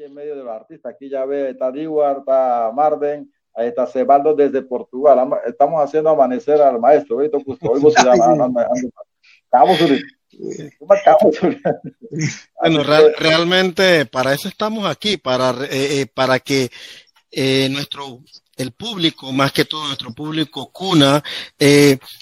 aquí en medio de los artistas. Aquí ya ve, está Diwar, está Marden, ahí está Cebaldo desde Portugal. Estamos haciendo amanecer al maestro, ¿ve? Hoy se llama. Bueno, realmente para eso estamos aquí, para, eh, eh, para que eh, nuestro el público, más que todo nuestro público cuna,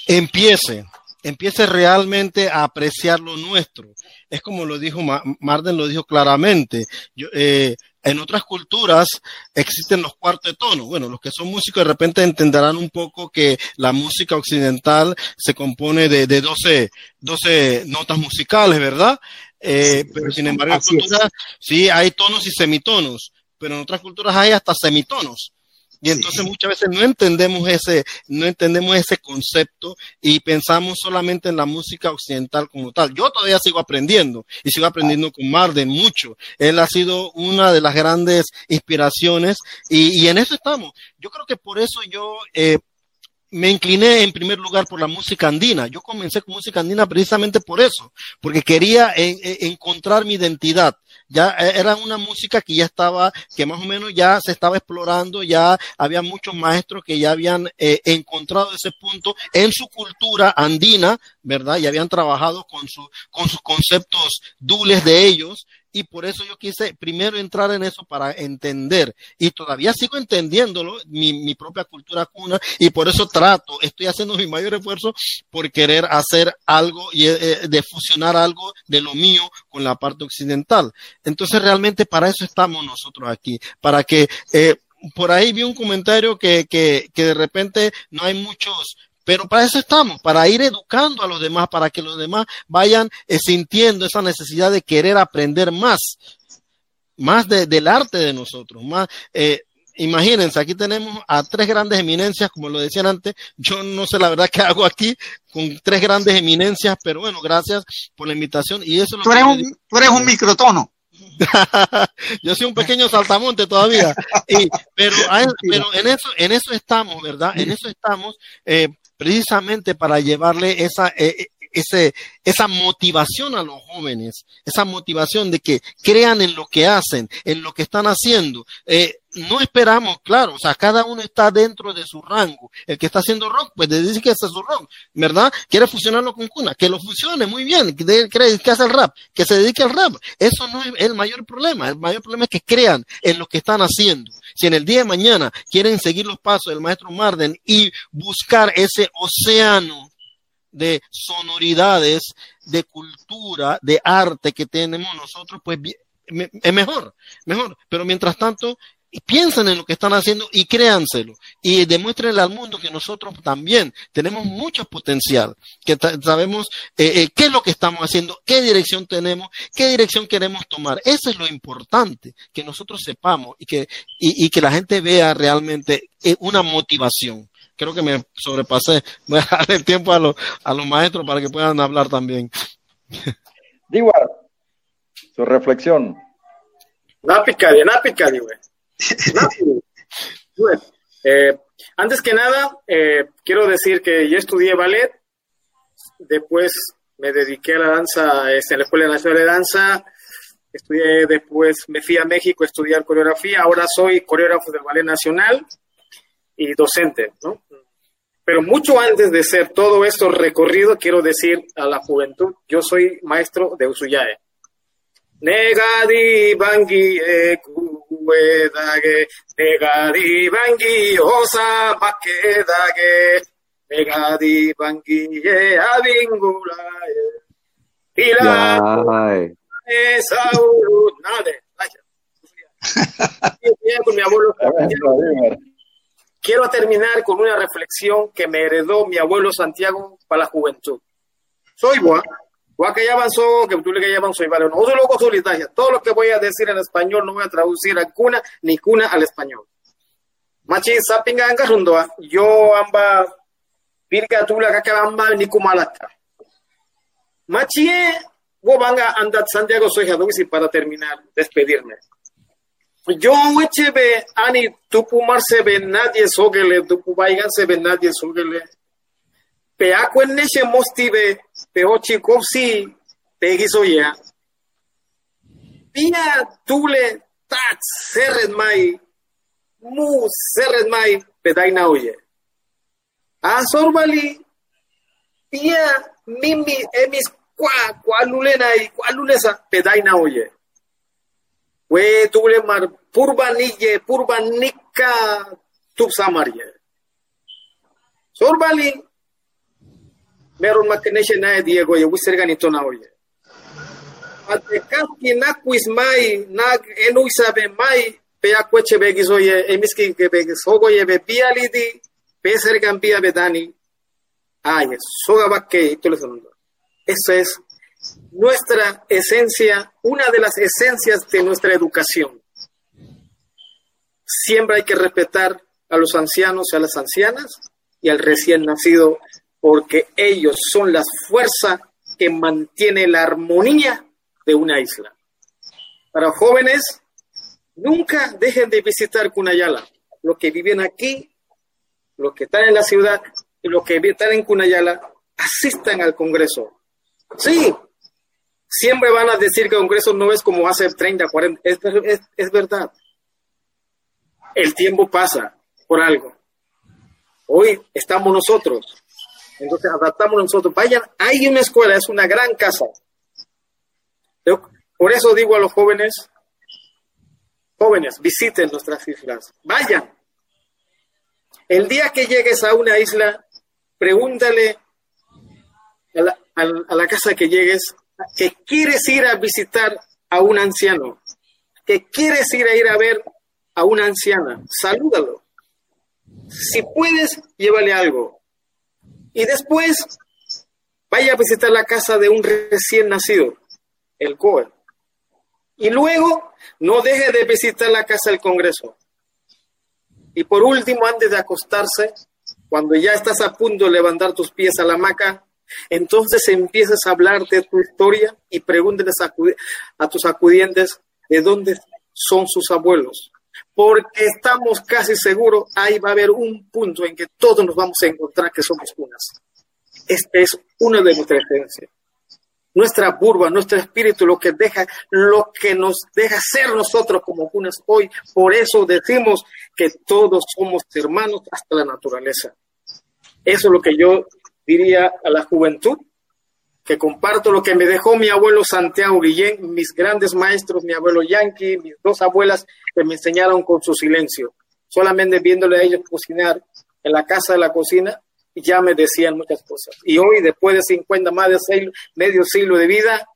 empiece, empiece realmente a apreciar lo nuestro. Es como lo dijo Marden, lo dijo claramente. Yo, en otras culturas existen los cuartos de tono. Bueno, los que son músicos de repente entenderán un poco que la música occidental se compone de, de 12, 12 notas musicales, ¿verdad? Eh, pero sin embargo, en culturas sí hay tonos y semitonos, pero en otras culturas hay hasta semitonos. Y entonces muchas veces no entendemos ese, no entendemos ese concepto y pensamos solamente en la música occidental como tal. Yo todavía sigo aprendiendo y sigo aprendiendo con Marden mucho. Él ha sido una de las grandes inspiraciones y, y en eso estamos. Yo creo que por eso yo eh, me incliné en primer lugar por la música andina. Yo comencé con música andina precisamente por eso, porque quería encontrar mi identidad ya eh, era una música que ya estaba, que más o menos ya se estaba explorando, ya había muchos maestros que ya habían eh, encontrado ese punto en su cultura andina, ¿verdad? Y habían trabajado con, su, con sus conceptos dules de ellos y por eso yo quise primero entrar en eso para entender y todavía sigo entendiéndolo, mi, mi propia cultura cuna y por eso trato, estoy haciendo mi mayor esfuerzo por querer hacer algo y eh, de fusionar algo de lo mío con la parte occidental. Entonces realmente para eso estamos nosotros aquí, para que eh, por ahí vi un comentario que, que, que de repente no hay muchos pero para eso estamos, para ir educando a los demás, para que los demás vayan eh, sintiendo esa necesidad de querer aprender más, más del arte de nosotros, más. Eh, imagínense, aquí tenemos a tres grandes eminencias, como lo decían antes. Yo no sé la verdad qué hago aquí con tres grandes eminencias, pero bueno, gracias por la invitación. Y eso tú, eres un, tú eres un microtono. yo soy un pequeño saltamonte todavía, pero, pero en eso, en eso estamos, ¿verdad? En eso estamos, eh, precisamente para llevarle esa, eh, eh, ese, esa motivación a los jóvenes, esa motivación de que crean en lo que hacen, en lo que están haciendo. Eh, no esperamos, claro, o sea, cada uno está dentro de su rango. El que está haciendo rock, pues dice que es su rock, ¿verdad? Quiere fusionarlo con cuna, que lo fusione muy bien, que, que hace el rap, que se dedique al rap. Eso no es el mayor problema. El mayor problema es que crean en lo que están haciendo. Si en el día de mañana quieren seguir los pasos del maestro Marden y buscar ese océano de sonoridades, de cultura, de arte que tenemos nosotros, pues es mejor, mejor. Pero mientras tanto, piensen en lo que están haciendo y créanselo y demuéstrenle al mundo que nosotros también tenemos mucho potencial, que sabemos eh, eh, qué es lo que estamos haciendo, qué dirección tenemos, qué dirección queremos tomar. Eso es lo importante, que nosotros sepamos y que, y que la gente vea realmente eh, una motivación creo que me sobrepasé. Voy a dar el tiempo a los, a los maestros para que puedan hablar también. Digo, su reflexión. Nápicadi, güey. Eh, antes que nada, eh, quiero decir que yo estudié ballet, después me dediqué a la danza este, en la Escuela Nacional de Danza, estudié después, me fui a México a estudiar coreografía, ahora soy coreógrafo del Ballet Nacional y docente, ¿no? Pero mucho antes de ser todo esto recorrido, quiero decir a la juventud, yo soy maestro de Usuyae. Negadi bangi e kuedage, negadi bangi osa pakedage, negadi bangi e abingulae. Ila e sauru nade. Con mi abuelo Quiero terminar con una reflexión que me heredó mi abuelo Santiago para la juventud. Soy boa, boa que ya avanzó, que tú le que ya avanzó, y vale, no, loco todo lo que voy a decir en español no voy a traducir a cuna ni cuna al español. Machi sapinga anga rundoa, yo amba pirga tula que amba ni kumalata. Machi, vos vanga andat Santiago soy y para terminar, despedirme. Yo be ani tupu be nadie sogele tupu be nadie sogele. Pe akwenneche mostibe pe ochi kopsi pe gisoya. Pia tule tat serret mai, mu serret mai, pedaina oye. A sorbali, pia mimi emis kwa, kwa lulena y kwa lulesa, pedaina oye. We tule mar purba nije, purba nika, tup samarye. Sorbali, meron makeneshe nae Diego, ye wisirganito na oye. Atekaski nakuis mai, nag enu isabe mai, pe akweche begis oye, emiski que begis hogo be pialidi, pe pia bedani. Ay, soga bakke, tú le Eso es nuestra esencia, una de las esencias de nuestra educación. Siempre hay que respetar a los ancianos y a las ancianas y al recién nacido, porque ellos son la fuerza que mantiene la armonía de una isla. Para jóvenes, nunca dejen de visitar Cunayala. Los que viven aquí, los que están en la ciudad y los que están en Cunayala, asistan al Congreso. Sí, siempre van a decir que el Congreso no es como hace 30, 40, es, es, verdad. El tiempo pasa por algo. Hoy estamos nosotros. Entonces adaptamos nosotros. Vayan, hay una escuela, es una gran casa. Por eso digo a los jóvenes, jóvenes, visiten nuestras islas. Vayan. El día que llegues a una isla, pregúntale a la casa que llegues que quieres ir a visitar a un anciano, que quieres ir a ir a ver a una anciana, salúdalo. Si puedes, llévale algo. Y después, vaya a visitar la casa de un recién nacido, el COE. Y luego, no deje de visitar la casa del Congreso. Y por último, antes de acostarse, cuando ya estás a punto de levantar tus pies a la hamaca, entonces empiezas a hablar de tu historia y pregúnteles a, tus acudientes de dónde son sus abuelos. Porque estamos casi seguros, ahí va a haber un punto en que todos nos vamos a encontrar que somos unas. Este es uno de nuestras esencias. Nuestra burba, nuestro espíritu, lo que deja, lo que nos deja ser nosotros como unas hoy. Por eso decimos que todos somos hermanos hasta la naturaleza. Eso es lo que yo diría a la juventud, que comparto lo que me dejó mi abuelo Santiago Guillén, mis grandes maestros, mi abuelo Yankee, mis dos abuelas que me enseñaron con su silencio. Solamente viéndole a ellos cocinar en la casa de la cocina, ya me decían muchas cosas. Y hoy, después de 50, más de medio siglo de vida,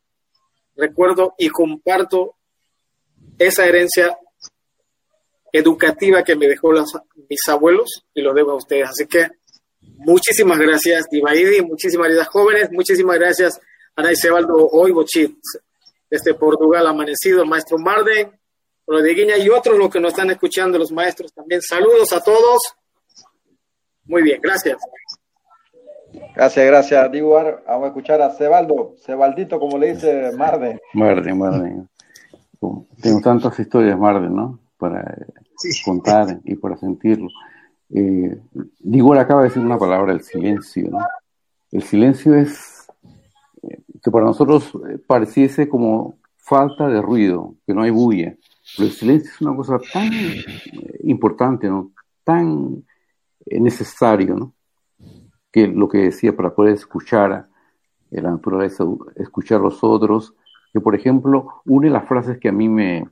recuerdo y comparto esa herencia educativa que me dejó mis abuelos y lo debo a ustedes. Así que Muchísimas gracias, Divaidi, muchísimas gracias, jóvenes, muchísimas gracias, Ana Sebaldo Oibochit, desde Portugal, amanecido, maestro Marden, Rodriguiña y otros los que nos están escuchando, los maestros también. Saludos a todos. Muy bien, gracias. Gracias, gracias, Diwar. Vamos a escuchar a Cebaldo, Cebaldito, como le dice Marden. Marden, Marden. Tengo tantas historias, Marden, ¿no? Para sí. contar y para sentirlo. Eh, Digor acaba de decir una palabra, el silencio. El silencio es eh, que para nosotros eh, pareciese como falta de ruido, que no hay bulla. Pero el silencio es una cosa tan eh, importante, ¿no? tan necesario, que lo que decía para poder escuchar la naturaleza, escuchar a los otros, que por ejemplo, une las frases que a mí me,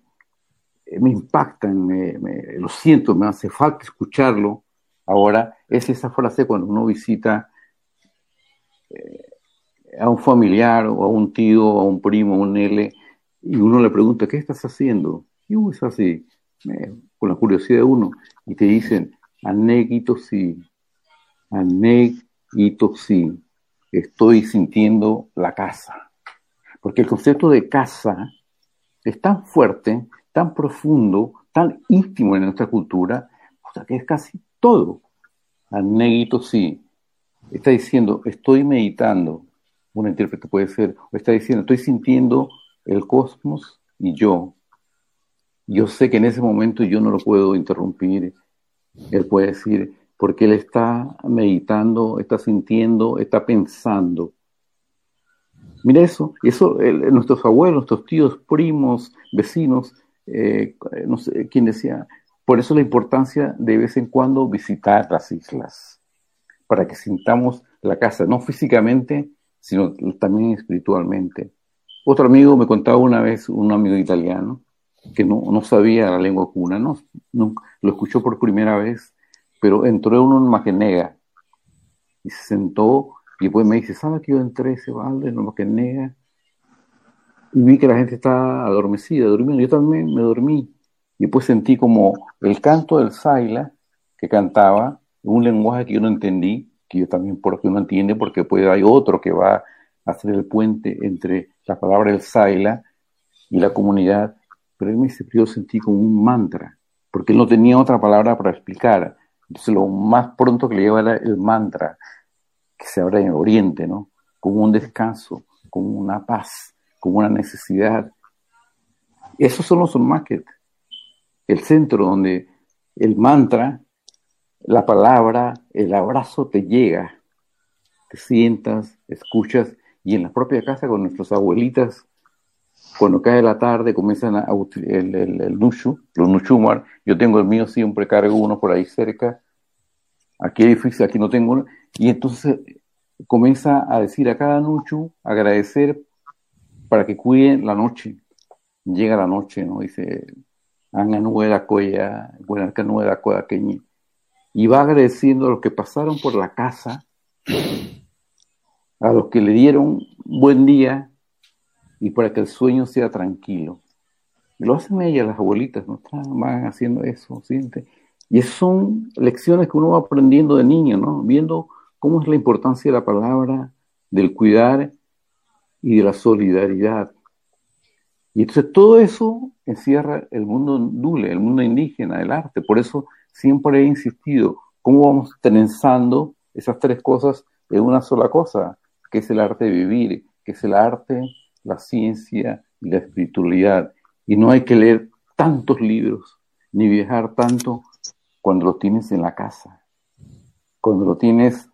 me impactan, me, me, lo siento, me hace falta escucharlo, ahora es esa frase cuando uno visita eh, a un familiar o a un tío, o a un primo, a un L, y uno le pregunta, ¿qué estás haciendo? Y uno es así, con la curiosidad de uno, y te dicen, anéguito sí, estoy sintiendo la casa. Porque el concepto de casa es tan fuerte, tan profundo, tan íntimo en nuestra cultura, que es casi todo. Anéguito sí. Está diciendo, estoy meditando. Un intérprete puede ser, o está diciendo, estoy sintiendo el cosmos y yo. Yo sé que en ese momento yo no lo puedo interrumpir. Él puede decir, porque él está meditando, está sintiendo, está pensando. Mira eso, eso nuestros abuelos, nuestros tíos, primos, vecinos, eh, no sé quién decía, por eso la importancia de vez en cuando visitar las islas, para que sintamos la casa, no físicamente, sino también espiritualmente. Otro amigo me contaba una vez, un amigo italiano, que no, no sabía la lengua cuna, no, lo escuchó por primera vez, pero entró uno en Magenega y se sentó y después me dice, ¿sabe que yo entré ese balde en Magenega? Y vi que la gente estaba adormecida, durmiendo. Yo también me dormí. Y después sentí como el canto del Saila que cantaba, un lenguaje que yo no entendí, que yo también por que uno entiende, porque puede hay otro que va a hacer el puente entre la palabra del Saila y la comunidad pero él me dice, sentí como un mantra, porque él no tenía otra palabra para explicar. Entonces lo más pronto que le lleva era el mantra, que se abre en Oriente, ¿no? Como un descanso, como una paz, como una necesidad. Esos son los market, el centro donde el mantra, la palabra, el abrazo te llega, te sientas, escuchas, y en la propia casa con nuestras abuelitas cuando cae la tarde comienzan a el, el, el los nushumar. Yo tengo el mío siempre, cargo uno por ahí cerca. Aquí es difícil, aquí no tengo uno. Y entonces comienza a decir a cada nushu, agradecer para que cuiden la noche. Llega la noche, ¿no? Dice, Coya, queñi. Y va agradeciendo a los que pasaron por la casa, a los que le dieron buen día, y para que el sueño sea tranquilo. lo hacen ellas, las abuelitas, ¿no? van haciendo eso, ¿siente? Y son lecciones que uno va aprendiendo de niño, ¿no? Viendo cómo es la importancia de la palabra, del cuidar y de la solidaridad. Y entonces todo eso encierra el mundo dule, el mundo indígena, el arte. Por eso siempre he insistido, cómo vamos trenzando esas tres cosas en una sola cosa, que es el arte de vivir, que es el arte la ciencia y la espiritualidad. Y no hay que leer tantos libros ni viajar tanto cuando lo tienes en la casa, cuando lo tienes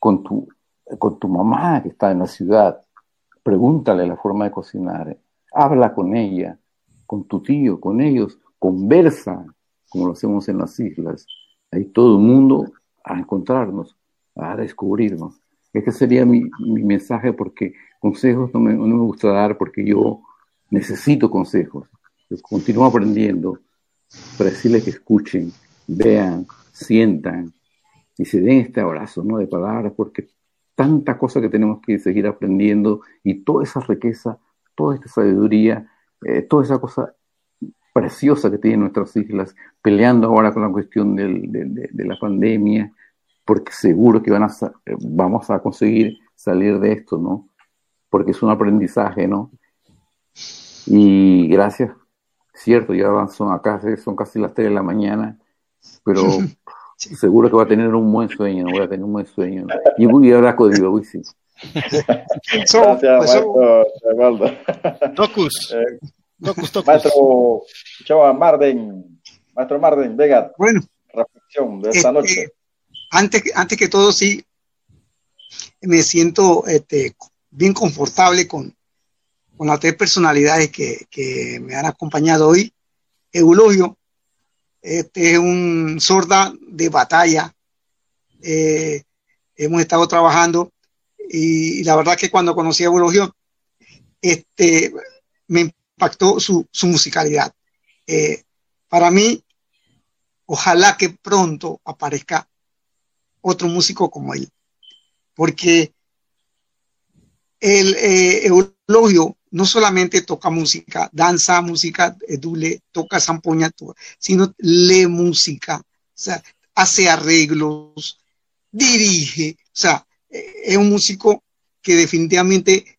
tu, con tu mamá que está en la ciudad. Pregúntale la forma de cocinar, habla con ella, con tu tío, con ellos, conversa, como lo hacemos en las islas. Ahí todo el mundo a encontrarnos, a descubrirnos. Este sería mi, mi mensaje porque consejos no me, no me gusta dar porque yo necesito consejos. continúo aprendiendo para decirles que escuchen, vean, sientan y se den este abrazo ¿no? de palabras porque tanta cosa que tenemos que seguir aprendiendo y toda esa riqueza, toda esta sabiduría, eh, toda esa cosa preciosa que tienen nuestras islas, peleando ahora con la cuestión del, de, de, la pandemia, porque seguro que van a, vamos a conseguir salir de esto, ¿no? porque es un aprendizaje, ¿no? Y gracias, cierto, ya son acá, son casi las 3 de la mañana, pero seguro que va a tener un buen sueño, no voy a tener un buen sueño. ¿no? Y voy a hablar con Sí. Gracias, maestro Docus. Eh, Docus, Docus. Maestro Chava Marden, maestro Marden, venga. Bueno. Reflexión de esta este, noche. Antes, antes que todo, sí, me siento este, bien confortable con, con las tres personalidades que, que, me han acompañado hoy. Eulogio, este es un sorda de batalla. Eh, hemos estado trabajando y, la verdad que cuando conocí a Eulogio, este, me impactó su, musicalidad. Eh, para mí, ojalá que pronto aparezca otro músico como él, porque el eh, Eulogio no solamente toca música, danza, música, dule, toca zampoña, sino lee música, hace arreglos, dirige, o sea, es un músico que definitivamente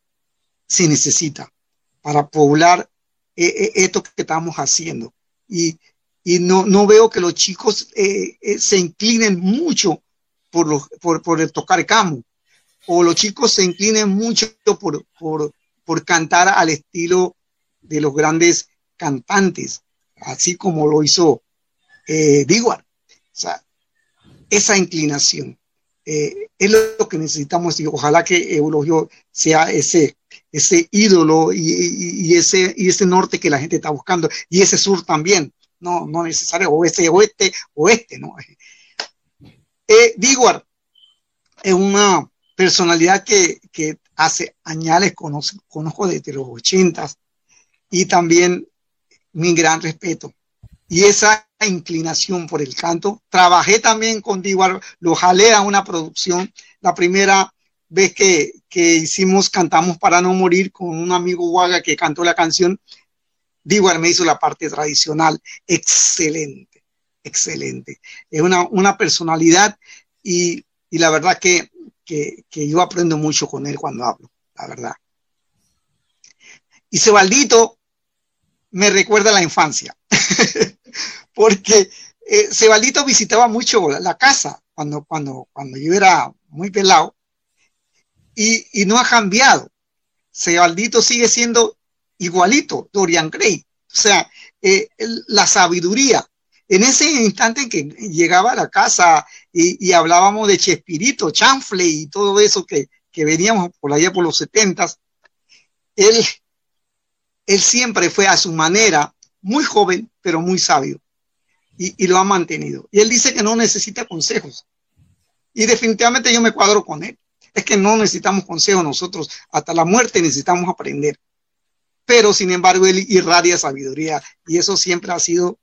se necesita para poblar eh, eh, esto que estamos haciendo. Y, y no, no, veo que los chicos eh, se inclinen mucho por, los, por, por el tocar camo o los chicos se inclinen mucho por, por, por cantar al estilo de los grandes cantantes, así como lo hizo eh. O sea, esa inclinación eh, es lo que necesitamos y ojalá que Eulogio sea ese, ese ídolo y, ese, y ese norte que la gente está buscando, y ese sur también, no, no necesario, oeste, oeste, oeste, ¿no? Eh, Diguar es una personalidad que, que hace añales conozco, conozco desde los ochentas y también mi gran respeto. Y esa inclinación por el canto. Trabajé también con Diguar, lo jalé a una producción. La primera vez que, que hicimos Cantamos para no morir con un amigo Guaga que cantó la canción, Diguar me hizo la parte tradicional. Excelente, excelente. Es una, una personalidad y, y la verdad que, que, que, yo aprendo mucho con él cuando hablo, la verdad. Y Sebaldito me recuerda la infancia, porque eh, Sebaldito visitaba mucho la casa cuando, cuando, cuando yo era muy pelado y, y no ha cambiado. Sebaldito sigue siendo igualito, Dorian Gray. O sea, eh, la sabiduría. En ese instante en que llegaba a la casa y, hablábamos de Chespirito, Chanfle y todo eso que, que veníamos por allá por los setentas, él, él siempre fue a su manera muy joven, pero muy sabio. Y, lo ha mantenido. Y él dice que no necesita consejos. Y definitivamente yo me cuadro con él. Es que no necesitamos consejos nosotros. Hasta la muerte necesitamos aprender pero sin embargo él irradia sabiduría y eso siempre ha sido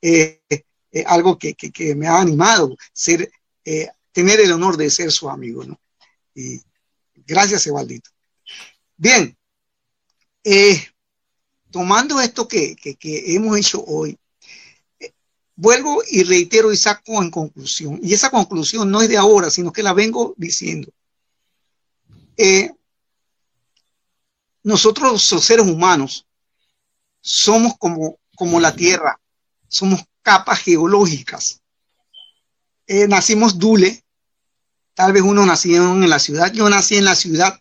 eh, eh, algo que, me ha animado, ser, eh, tener el honor de ser su amigo. ¿no? Y gracias, Evaldito. Bien, tomando esto que, hemos hecho hoy, vuelvo y reitero y saco en conclusión, y esa conclusión no es de ahora, sino que la vengo diciendo. nosotros los seres humanos somos como, como la Tierra, somos capas geológicas. Eh, nacimos dule, tal vez uno nació en la ciudad, yo nací en la ciudad,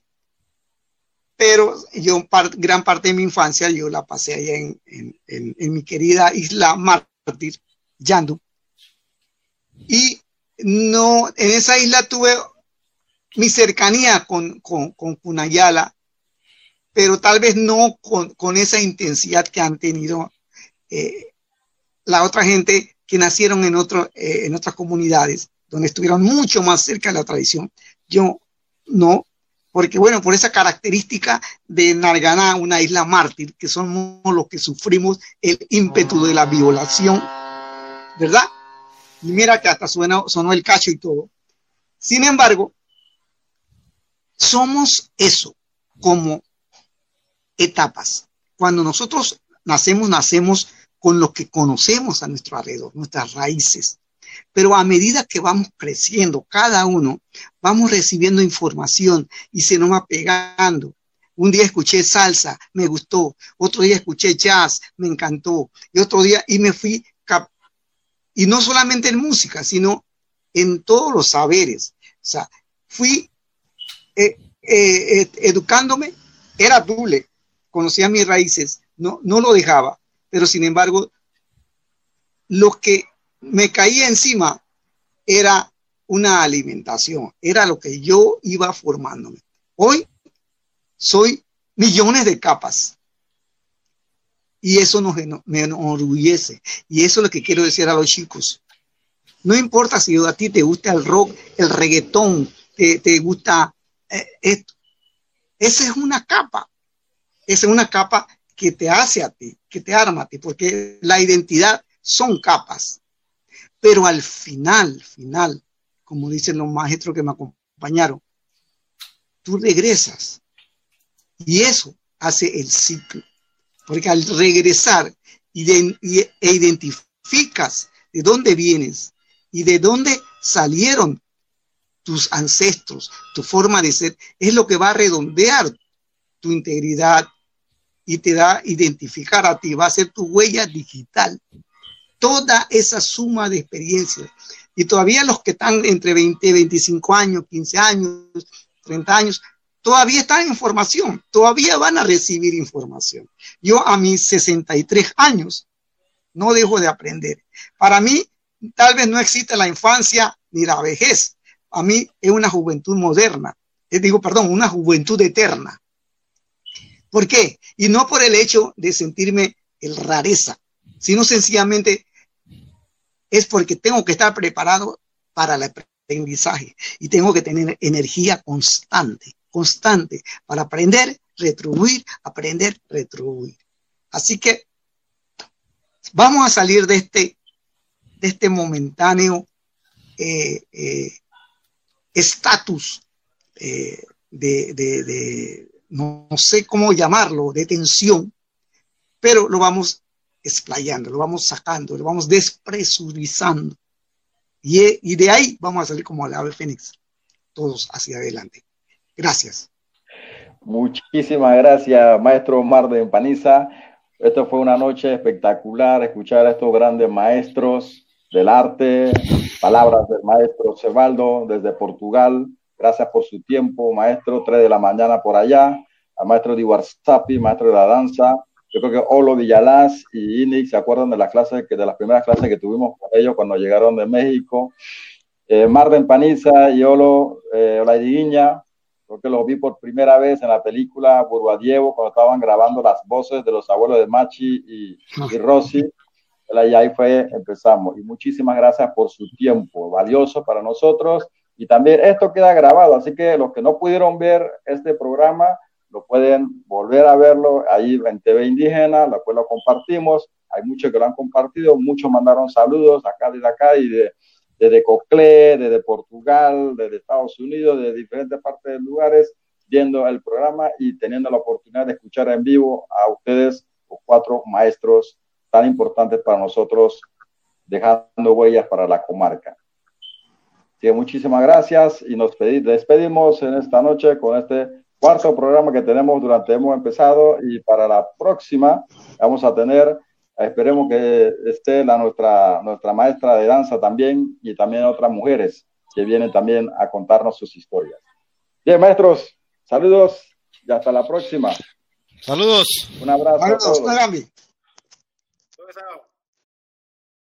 pero yo gran parte de mi infancia yo la pasé allá en, en, mi querida isla Mártir, Yandu. Y no, en esa isla tuve mi cercanía con, con, con pero tal vez no con, esa intensidad que han tenido eh, la otra gente que nacieron en, otro, eh, en otras comunidades, donde estuvieron mucho más cerca de la tradición. Yo no, porque bueno, por esa característica de Narganá, una isla mártir, que somos los que sufrimos el ímpetu de la violación, ¿verdad? Y mira que hasta suena, sonó el cacho y todo. Sin embargo, somos eso, como etapas. Cuando nosotros nacemos, nacemos con lo que conocemos a nuestro alrededor, nuestras raíces. Pero a medida que vamos creciendo, cada uno, vamos recibiendo información y se nos va pegando. Un día escuché salsa, me gustó. Otro día escuché jazz, me encantó. Y otro día, y me fui, y no solamente en música, sino en todos los saberes. O sea, fui eh, eh, eh, educándome, era dule, conocía mis raíces, no, no lo dejaba, pero sin embargo, lo que me caía encima era una alimentación, era lo que yo iba formándome. Hoy soy millones de capas. Y eso nos, me enorgullece. Y eso es lo que quiero decir a los chicos. No importa si a ti te gusta el rock, el reggaetón, te, te gusta eh, esto. Esa es una capa. Esa es una capa que te hace a ti, que te arma a ti, porque la identidad son capas. Pero al final, final, como dicen los maestros que me acompañaron, tú regresas. Y eso hace el ciclo. Porque al regresar e identificas de dónde vienes y de dónde salieron tus ancestros, tu forma de ser, es lo que va a redondear tu integridad, y te da identificar a ti, va a ser tu huella digital. Toda esa suma de experiencias. Y todavía los que están entre 20, 25 años, 15 años, 30 años, todavía están en formación, todavía van a recibir información. Yo a mis 63 años no dejo de aprender. Para mí, tal vez no existe la infancia ni la vejez. A mí es una juventud moderna. Eh, digo, perdón, una juventud eterna ¿Por qué? Y no por el hecho de sentirme el rareza, sino sencillamente es porque tengo que estar preparado para el aprendizaje y tengo que tener energía constante, constante para aprender, retribuir, aprender, retribuir. Así que vamos a salir de este, de este momentáneo eh, eh, estatus eh, de, no, sé cómo llamarlo, de tensión, pero lo vamos explayando, lo vamos sacando, lo vamos despresurizando. Y, y de ahí vamos a salir como el ave fénix, todos hacia adelante. Gracias. Muchísimas gracias, maestro Omar de Empaniza. Esto fue una noche espectacular, escuchar a estos grandes maestros del arte, palabras del maestro Cebaldo desde Portugal. Gracias por su tiempo, maestro, tres de la mañana por allá, al maestro de WhatsApp, maestro de la danza. Yo creo que Olo Villalaz y Inix se acuerdan de las clases, que de las primeras clases que tuvimos con ellos cuando llegaron de México. Eh, Mar de Empaniza y Olo eh, Olaidiguiña, Creo que los vi por primera vez en la película Burguadievo cuando estaban grabando las voces de los abuelos de Machi y, y Rosy. Y ahí fue, empezamos. Y muchísimas gracias por su tiempo, valioso para nosotros. Y también esto queda grabado, así que los que no pudieron ver este programa, lo pueden volver a verlo ahí en TV Indígena, después lo compartimos. Hay muchos que lo han compartido, muchos mandaron saludos acá desde acá y de, desde Coclé, desde Portugal, desde Estados Unidos, de diferentes partes de lugares, viendo el programa y teniendo la oportunidad de escuchar en vivo a ustedes, los cuatro maestros tan importantes para nosotros, dejando huellas para la comarca. Muchísimas gracias y nos despedimos en esta noche con este cuarto programa que tenemos durante hemos empezado y para la próxima vamos a tener Esperemos que esté la, nuestra, nuestra maestra de danza también y también otras mujeres que vienen también a contarnos sus historias. Bien, maestros, saludos y hasta la próxima. Saludos. Un abrazo. a todos.